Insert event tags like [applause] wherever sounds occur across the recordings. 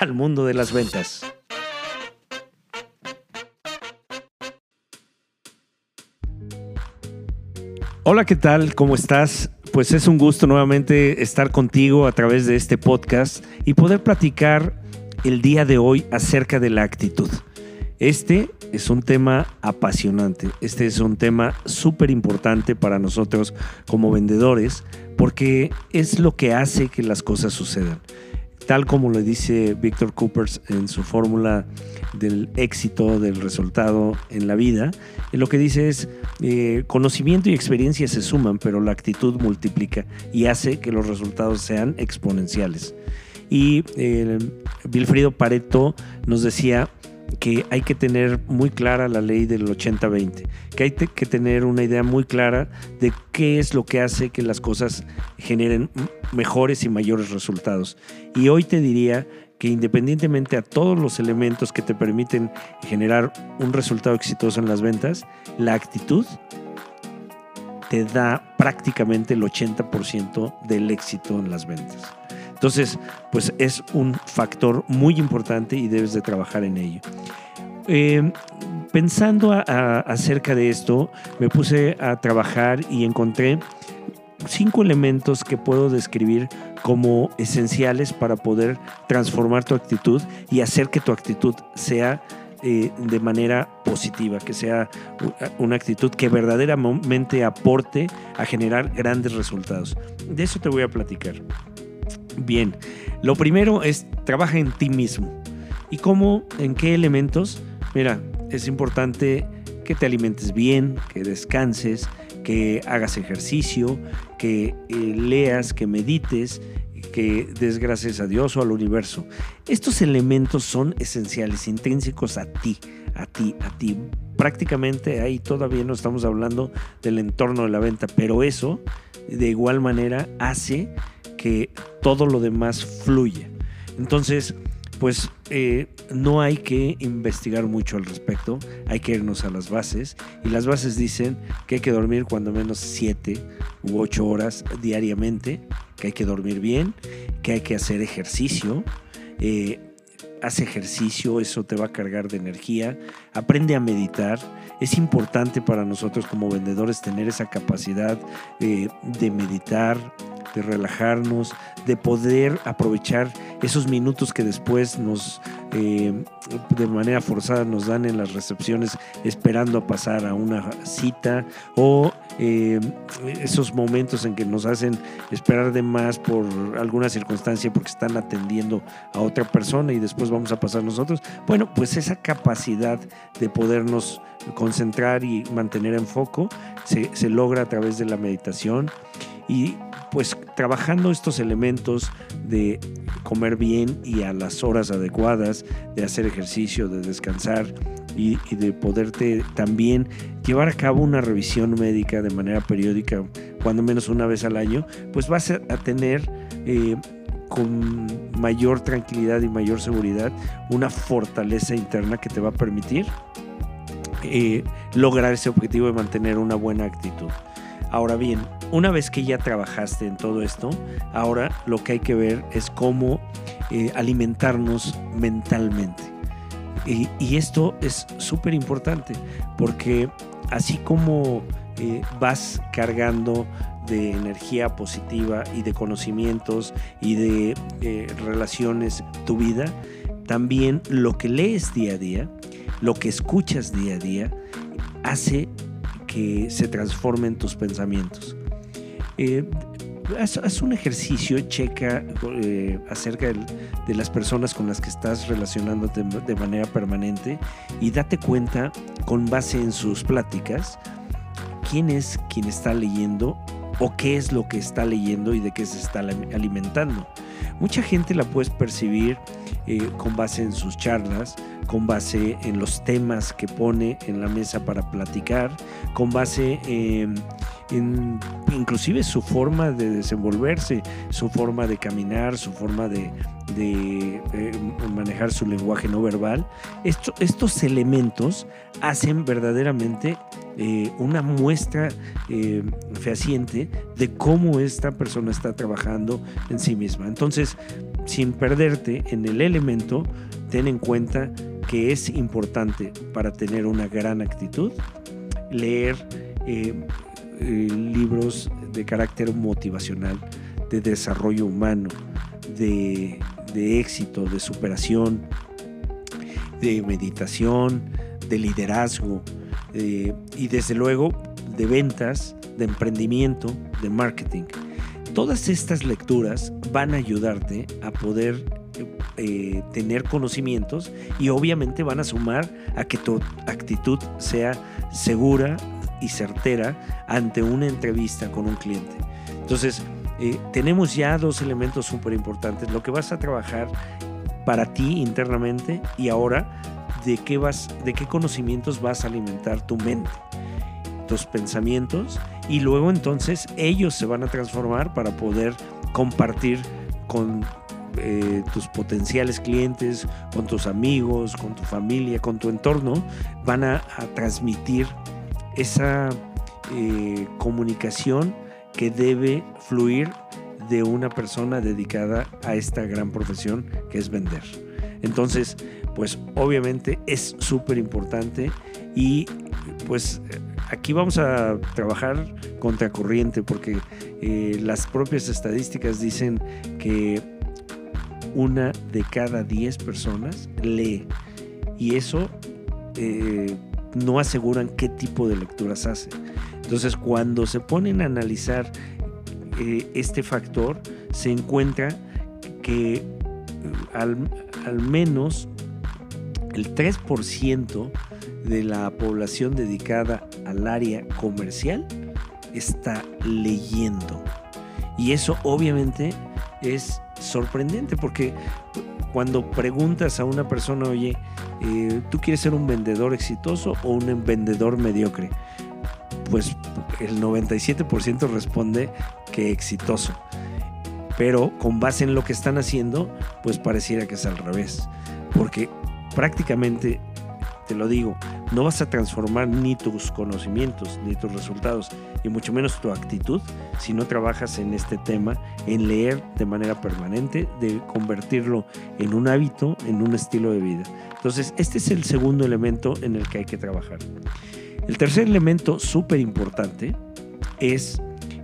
al mundo de las ventas. Hola, ¿qué tal? ¿Cómo estás? Pues es un gusto nuevamente estar contigo a través de este podcast y poder platicar el día de hoy acerca de la actitud. Este es un tema apasionante, este es un tema súper importante para nosotros como vendedores porque es lo que hace que las cosas sucedan tal como lo dice Víctor Coopers en su fórmula del éxito, del resultado en la vida, lo que dice es, eh, conocimiento y experiencia se suman, pero la actitud multiplica y hace que los resultados sean exponenciales. Y eh, Pareto nos decía, que hay que tener muy clara la ley del 80-20, que hay que tener una idea muy clara de qué es lo que hace que las cosas generen mejores y mayores resultados. Y hoy te diría que independientemente a todos los elementos que te permiten generar un resultado exitoso en las ventas, la actitud te da prácticamente el 80% del éxito en las ventas. Entonces, pues es un factor muy importante y debes de trabajar en ello. Eh, pensando acerca de esto, me puse a trabajar y encontré cinco elementos que puedo describir como esenciales para poder transformar tu actitud y hacer que tu actitud sea eh, de manera positiva, que sea una actitud que verdaderamente aporte a generar grandes resultados. De eso te voy a platicar. Bien, lo primero es trabaja en ti mismo. ¿Y cómo? ¿En qué elementos? Mira, es importante que te alimentes bien, que descanses, que hagas ejercicio, que eh, leas, que medites, que des gracias a Dios o al universo. Estos elementos son esenciales, intrínsecos a ti, a ti, a ti. Prácticamente ahí todavía no estamos hablando del entorno de la venta, pero eso de igual manera hace que todo lo demás fluye. Entonces, pues eh, no hay que investigar mucho al respecto, hay que irnos a las bases y las bases dicen que hay que dormir cuando menos 7 u 8 horas diariamente, que hay que dormir bien, que hay que hacer ejercicio. Eh, haz ejercicio, eso te va a cargar de energía, aprende a meditar. Es importante para nosotros como vendedores tener esa capacidad eh, de meditar, de relajarnos, de poder aprovechar esos minutos que después nos, eh, de manera forzada, nos dan en las recepciones esperando a pasar a una cita o eh, esos momentos en que nos hacen esperar de más por alguna circunstancia porque están atendiendo a otra persona y después vamos a pasar nosotros. Bueno, pues esa capacidad de podernos concentrar y mantener en foco se, se logra a través de la meditación y pues trabajando estos elementos de comer bien y a las horas adecuadas, de hacer ejercicio, de descansar y, de poderte también llevar a cabo una revisión médica de manera periódica, cuando menos una vez al año, pues vas a tener eh, con mayor tranquilidad y mayor seguridad una fortaleza interna que te va a permitir eh, lograr ese objetivo de mantener una buena actitud. Ahora bien, una vez que ya trabajaste en todo esto, ahora lo que hay que ver es cómo eh, alimentarnos mentalmente. Y, esto es súper importante porque así como eh, vas cargando de energía positiva y de conocimientos y de eh, relaciones tu vida, también lo que lees día a día, lo que escuchas día a día, hace que se transformen tus pensamientos. Eh, haz, haz un ejercicio, checa eh, acerca del- de las personas con las que estás relacionándote de manera permanente y date cuenta con base en sus pláticas quién es quien está leyendo o qué es lo que está leyendo y de qué se está ali- alimentando. Mucha gente la puedes percibir eh, con base en sus charlas, con base en los temas que pone en la mesa para platicar, con base en, en inclusive su forma de desenvolverse, su forma de caminar, su forma de, eh, manejar su lenguaje no verbal. Esto- estos elementos hacen verdaderamente eh, una muestra eh, fehaciente de cómo esta persona está trabajando en sí misma. Entonces, sin perderte en el elemento, ten en cuenta que es importante para tener una gran actitud leer eh, eh, libros de carácter motivacional, de desarrollo humano, de, de éxito, de superación, de meditación, de liderazgo eh, y desde luego de ventas, de emprendimiento, de marketing. Todas estas lecturas van a ayudarte a poder eh, tener conocimientos y obviamente van a sumar a que tu actitud sea segura y certera ante una entrevista con un cliente. Entonces, eh, tenemos ya dos elementos súper importantes. Lo que vas a trabajar para ti internamente y ahora de qué, vas, de qué conocimientos vas a alimentar tu mente, tus pensamientos y luego entonces ellos se van a transformar para poder compartir con eh, tus potenciales clientes, con tus amigos, con tu familia, con tu entorno, van a, transmitir esa eh, comunicación que debe fluir de una persona dedicada a esta gran profesión que es vender. Entonces, pues obviamente es súper importante y pues aquí vamos a trabajar contracorriente porque eh, las propias estadísticas dicen que una de cada 10 personas lee y eso eh, no aseguran qué tipo de lecturas hace. Entonces cuando se ponen a analizar eh, este factor se encuentra que eh, al, al menos el 3% de la población dedicada al área comercial está leyendo. Y eso obviamente es sorprendente porque cuando preguntas a una persona, oye, eh, ¿tú quieres ser un vendedor exitoso o un vendedor mediocre? Pues el 97% responde que exitoso. Pero con base en lo que están haciendo, pues pareciera que es al revés. Porque prácticamente, te lo digo, no vas a transformar ni tus conocimientos, ni tus resultados, y mucho menos tu actitud, si no trabajas en este tema, en leer de manera permanente, de convertirlo en un hábito, en un estilo de vida. Entonces, este es el segundo elemento en el que hay que trabajar. El tercer elemento súper importante es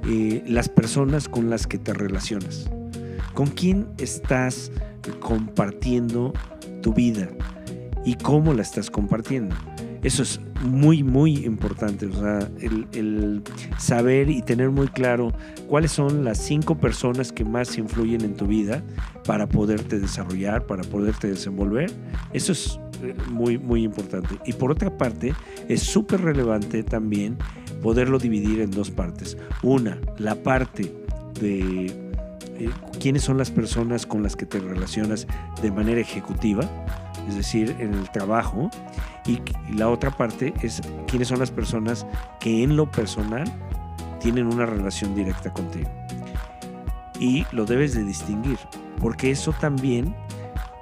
eh, las personas con las que te relacionas. ¿Con quién estás compartiendo tu vida? ¿Y cómo la estás compartiendo? Eso es muy, muy importante. O sea, el, saber y tener muy claro cuáles son las cinco personas que más influyen en tu vida para poderte desarrollar, para poderte desenvolver. Eso es muy, muy importante. Y por otra parte, es súper relevante también poderlo dividir en dos partes. Una, la parte de eh, quiénes son las personas con las que te relacionas de manera ejecutiva, es decir, en el trabajo. Y, la otra parte es quiénes son las personas que en lo personal tienen una relación directa contigo. Y lo debes de distinguir, porque eso también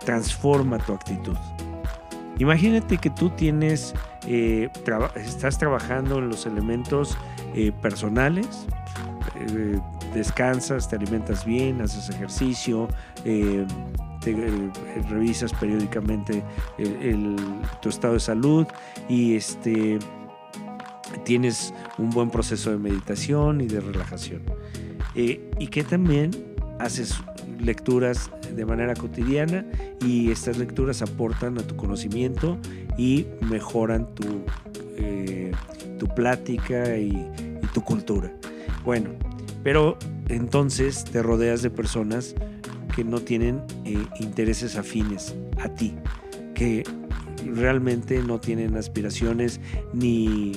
transforma tu actitud. Imagínate que tú tienes, eh, estás trabajando en los elementos eh, personales, eh, descansas, te alimentas bien, haces ejercicio, te, revisas periódicamente tu estado de salud y este, tienes un buen proceso de meditación y de relajación. y que también haces lecturas de manera cotidiana y estas lecturas aportan a tu conocimiento y mejoran tu, eh, tu plática y, tu cultura. Bueno, pero entonces te rodeas de personas que no tienen eh, intereses afines a ti, que realmente no tienen aspiraciones ni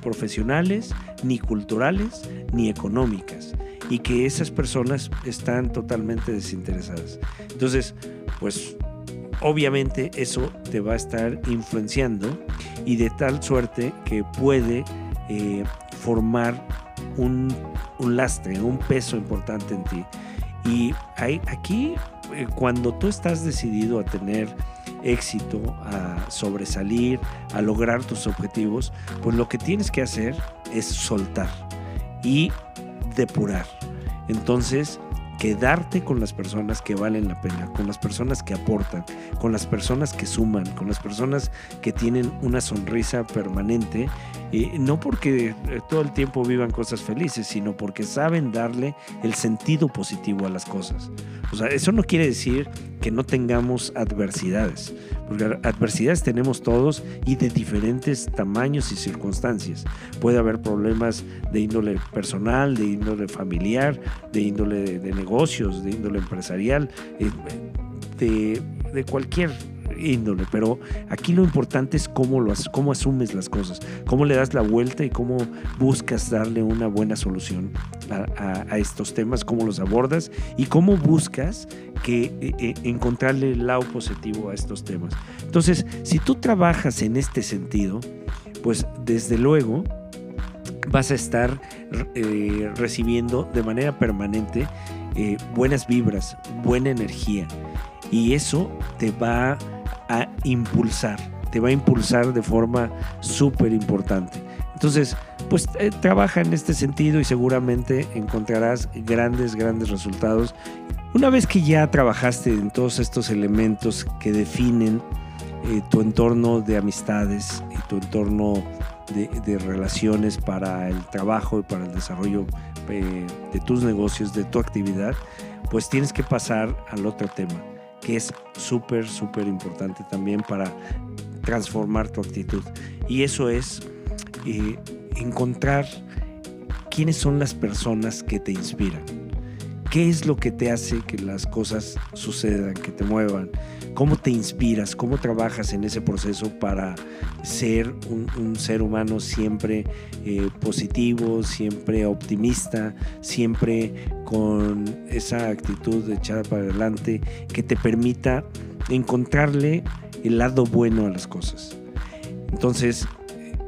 profesionales, ni culturales, ni económicas, y que esas personas están totalmente desinteresadas. Entonces, pues obviamente eso te va a estar influenciando y de tal suerte que puede eh, formar un, lastre, un peso importante en ti. Y hay, aquí, eh, cuando tú estás decidido a tener éxito, a sobresalir, a lograr tus objetivos, pues lo que tienes que hacer es soltar y depurar. Entonces, quedarte con las personas que valen la pena, con las personas que aportan, con las personas que suman, con las personas que tienen una sonrisa permanente, y no porque eh, todo el tiempo vivan cosas felices, sino porque saben darle el sentido positivo a las cosas. O sea, eso no quiere decir que no tengamos adversidades, porque adversidades tenemos todos y de diferentes tamaños y circunstancias. Puede haber problemas de índole personal, de índole familiar, de índole de, negocios, de índole empresarial, eh, de, de cualquier índole, pero aquí lo importante es cómo, lo, cómo asumes las cosas, cómo le das la vuelta y cómo buscas darle una buena solución a, estos temas, cómo los abordas y cómo buscas que eh, eh, encontrarle el lado positivo a estos temas. Entonces, si tú trabajas en este sentido, pues desde luego vas a estar eh, recibiendo de manera permanente buenas vibras, buena energía. Y eso te va a impulsar, te va a impulsar de forma súper importante. Entonces, pues eh, trabaja en este sentido y seguramente encontrarás grandes, grandes resultados. Una vez que ya trabajaste en todos estos elementos que definen eh, tu entorno de amistades y tu entorno de, relaciones para el trabajo y para el desarrollo eh, de tus negocios, de tu actividad, pues tienes que pasar al otro tema, que es súper, súper importante también para transformar tu actitud. Y eso es eh, encontrar quiénes son las personas que te inspiran. ¿Qué es lo que te hace que las cosas sucedan, que te muevan? ¿Cómo te inspiras? ¿Cómo trabajas en ese proceso para ser un, ser humano siempre eh, positivo, siempre optimista, siempre con esa actitud de echar para adelante que te permita encontrarle el lado bueno a las cosas? Entonces,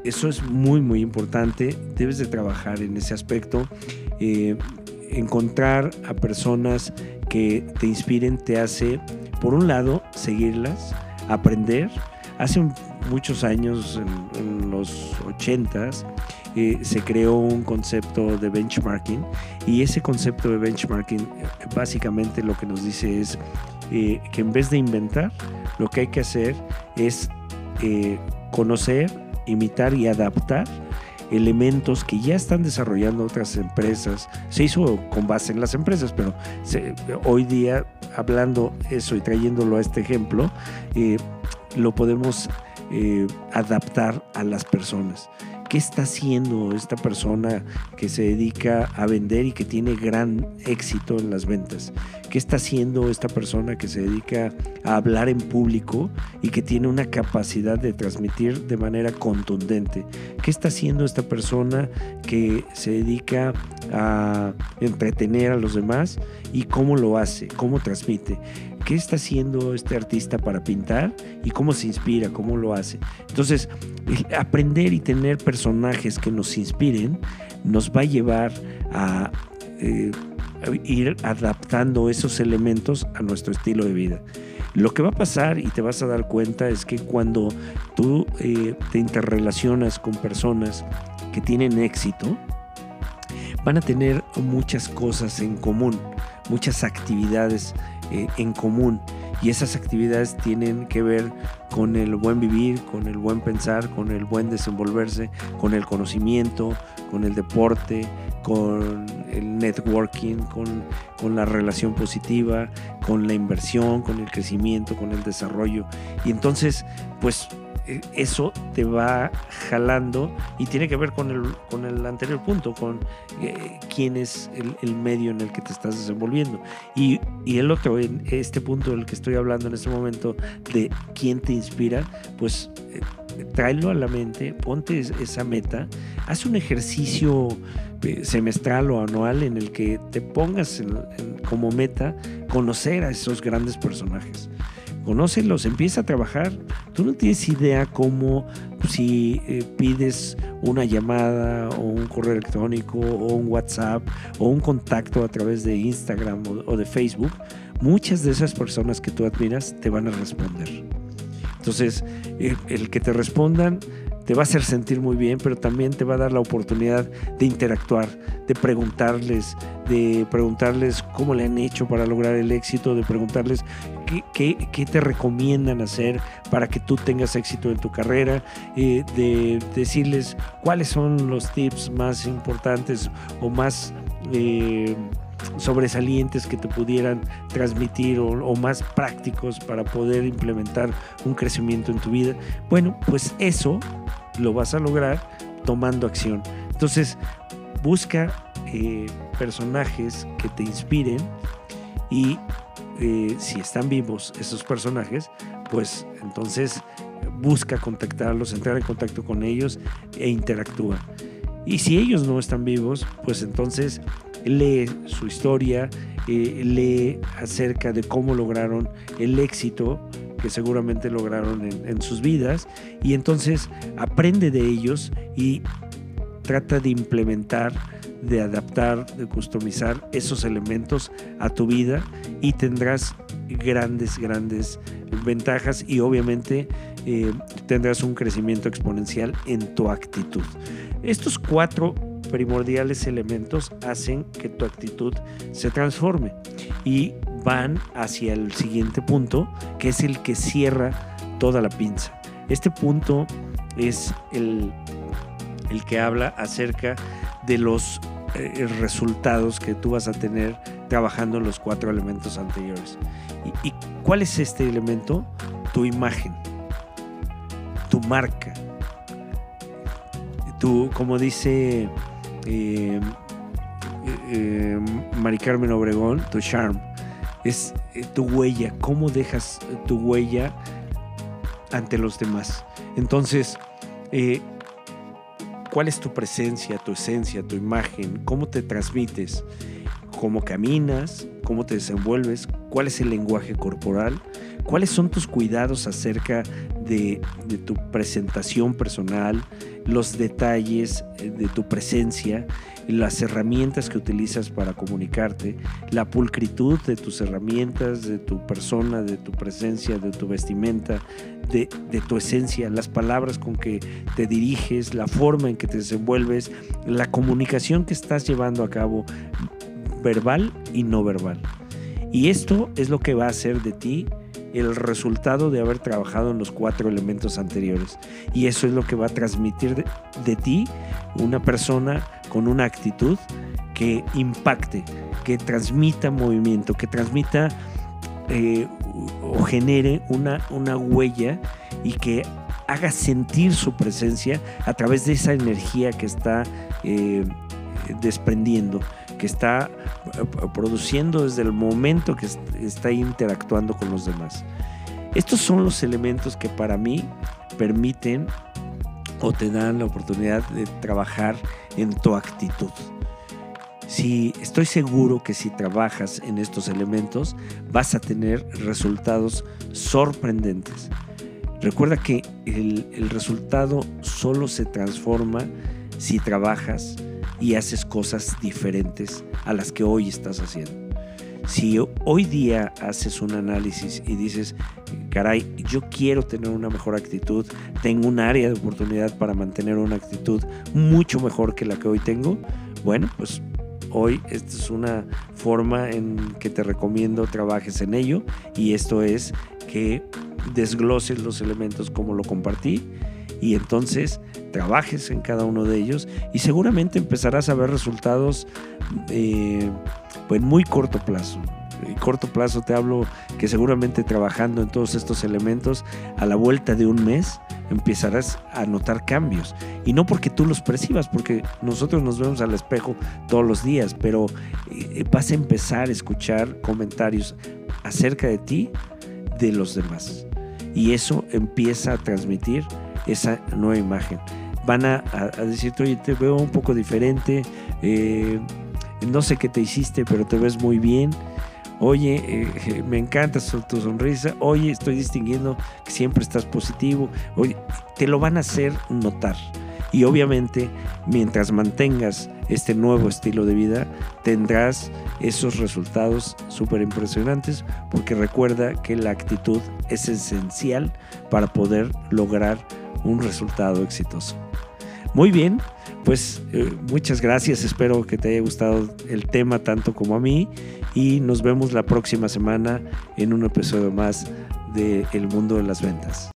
eso es muy, muy importante. Debes de trabajar en ese aspecto. Eh, encontrar a personas que te inspiren te hace, por un lado, seguirlas, aprender. Hace muchos años, en, los 80s, eh, se creó un concepto de benchmarking y ese concepto de benchmarking eh, básicamente lo que nos dice es que en vez de inventar, lo que hay que hacer es conocer imitar y adaptar elementos que ya están desarrollando otras empresas. Se hizo con base en las empresas, pero hoy día, hablando eso y trayéndolo a este ejemplo, eh, lo podemos eh, adaptar a las personas. ¿Qué está haciendo esta persona que se dedica a vender y que tiene gran éxito en las ventas? ¿Qué está haciendo esta persona que se dedica a hablar en público y que tiene una capacidad de transmitir de manera contundente? ¿Qué está haciendo esta persona que se dedica a entretener a los demás y cómo lo hace, cómo transmite? Qué está haciendo este artista para pintar y cómo se inspira, cómo lo hace. Entonces, aprender y tener personajes que nos inspiren nos va a llevar a eh, ir adaptando esos elementos a nuestro estilo de vida. Lo que va a pasar y te vas a dar cuenta es que cuando tú eh, te interrelacionas con personas que tienen éxito, van a tener muchas cosas en común, muchas actividades eh, en común. Y esas actividades tienen que ver con el buen vivir, con el buen pensar, con el buen desenvolverse, con el conocimiento, con el deporte, con el networking, con, con, la relación positiva, con la inversión, con el crecimiento, con el desarrollo. Y entonces, pues eso te va jalando y tiene que ver con el, con el anterior punto, con eh, quién es el, medio en el que te estás desenvolviendo. Y, y el otro, en este punto del que estoy hablando en este momento, de quién te inspira, pues eh, tráelo a la mente, ponte esa meta, haz un ejercicio semestral o anual en el que te pongas como meta conocer a esos grandes personajes conócelos, empieza a trabajar. Tú no tienes idea cómo si eh, pides una llamada o un correo electrónico o un WhatsApp o un contacto a través de Instagram o, de Facebook, muchas de esas personas que tú admiras te van a responder. Entonces, eh, el que te respondan te va a hacer sentir muy bien, pero también te va a dar la oportunidad de interactuar, de preguntarles, de preguntarles cómo le han hecho para lograr el éxito, de preguntarles qué, te recomiendan hacer para que tú tengas éxito en tu carrera, eh, de decirles cuáles son los tips más importantes o más... Eh, sobresalientes que te pudieran transmitir o, más prácticos para poder implementar un crecimiento en tu vida. Bueno, pues eso lo vas a lograr tomando acción. Entonces, busca eh, personajes que te inspiren y eh, si están vivos esos personajes, pues entonces busca contactarlos, entrar en contacto con ellos e interactúa. Y si ellos no están vivos, pues entonces lee su historia, eh, lee acerca de cómo lograron el éxito que seguramente lograron en, sus vidas y entonces aprende de ellos y trata de implementar, de adaptar, de customizar esos elementos a tu vida y tendrás grandes, grandes ventajas y obviamente eh, tendrás un crecimiento exponencial en tu actitud. Estos cuatro primordiales elementos hacen que tu actitud se transforme y van hacia el siguiente punto, que es el que cierra toda la pinza. Este punto es el, el que habla acerca de los eh, resultados que tú vas a tener trabajando en los cuatro elementos anteriores. ¿Y, cuál es este elemento? Tu imagen, tu marca, tu, como dice eh, eh, Mari Carmen Obregón, tu charm es eh, tu huella, cómo dejas tu huella ante los demás. Entonces, eh, ¿cuál es tu presencia, tu esencia, tu imagen? ¿Cómo te transmites? ¿Cómo caminas? ¿Cómo te desenvuelves? ¿Cuál es el lenguaje corporal? ¿Cuáles son tus cuidados acerca de, de tu presentación personal? Los detalles eh, de tu presencia las herramientas que utilizas para comunicarte, la pulcritud de tus herramientas, de tu persona, de tu presencia, de tu vestimenta, de, tu esencia, las palabras con que te diriges, la forma en que te desenvuelves, la comunicación que estás llevando a cabo, verbal y no verbal. Y esto es lo que va a hacer de ti el resultado de haber trabajado en los cuatro elementos anteriores. Y eso es lo que va a transmitir de, ti una persona con una actitud que impacte, que transmita movimiento, que transmita eh, o genere una, una huella y que haga sentir su presencia a través de esa energía que está eh, desprendiendo que está produciendo desde el momento que está interactuando con los demás. Estos son los elementos que para mí permiten o te dan la oportunidad de trabajar en tu actitud. Si estoy seguro que si trabajas en estos elementos vas a tener resultados sorprendentes. Recuerda que el, el resultado solo se transforma si trabajas y haces cosas diferentes a las que hoy estás haciendo. Si hoy día haces un análisis y dices, caray, yo quiero tener una mejor actitud, tengo un área de oportunidad para mantener una actitud mucho mejor que la que hoy tengo, bueno, pues hoy esta es una forma en que te recomiendo trabajes en ello y esto es que desgloses los elementos como lo compartí y entonces trabajes en cada uno de ellos y seguramente empezarás a ver resultados eh, pues, en muy corto plazo. y corto plazo te hablo que seguramente trabajando en todos estos elementos, a la vuelta de un mes empezarás a notar cambios. Y no porque tú los percibas, porque nosotros nos vemos al espejo todos los días, pero eh, vas a empezar a escuchar comentarios acerca de ti de los demás. Y eso empieza a transmitir esa nueva imagen. Van a, decirte, oye, te veo un poco diferente, eh, no sé qué te hiciste, pero te ves muy bien. Oye, eh, [laughs] me encanta tu sonrisa. Oye, estoy distinguiendo que siempre estás positivo. Oye, te lo van a hacer notar. Y obviamente, mientras mantengas este nuevo estilo de vida, tendrás esos resultados súper impresionantes, porque recuerda que la actitud es esencial para poder lograr un resultado exitoso. Muy bien, pues eh, muchas gracias, espero que te haya gustado el tema tanto como a mí y nos vemos la próxima semana en un episodio más de El Mundo de las Ventas.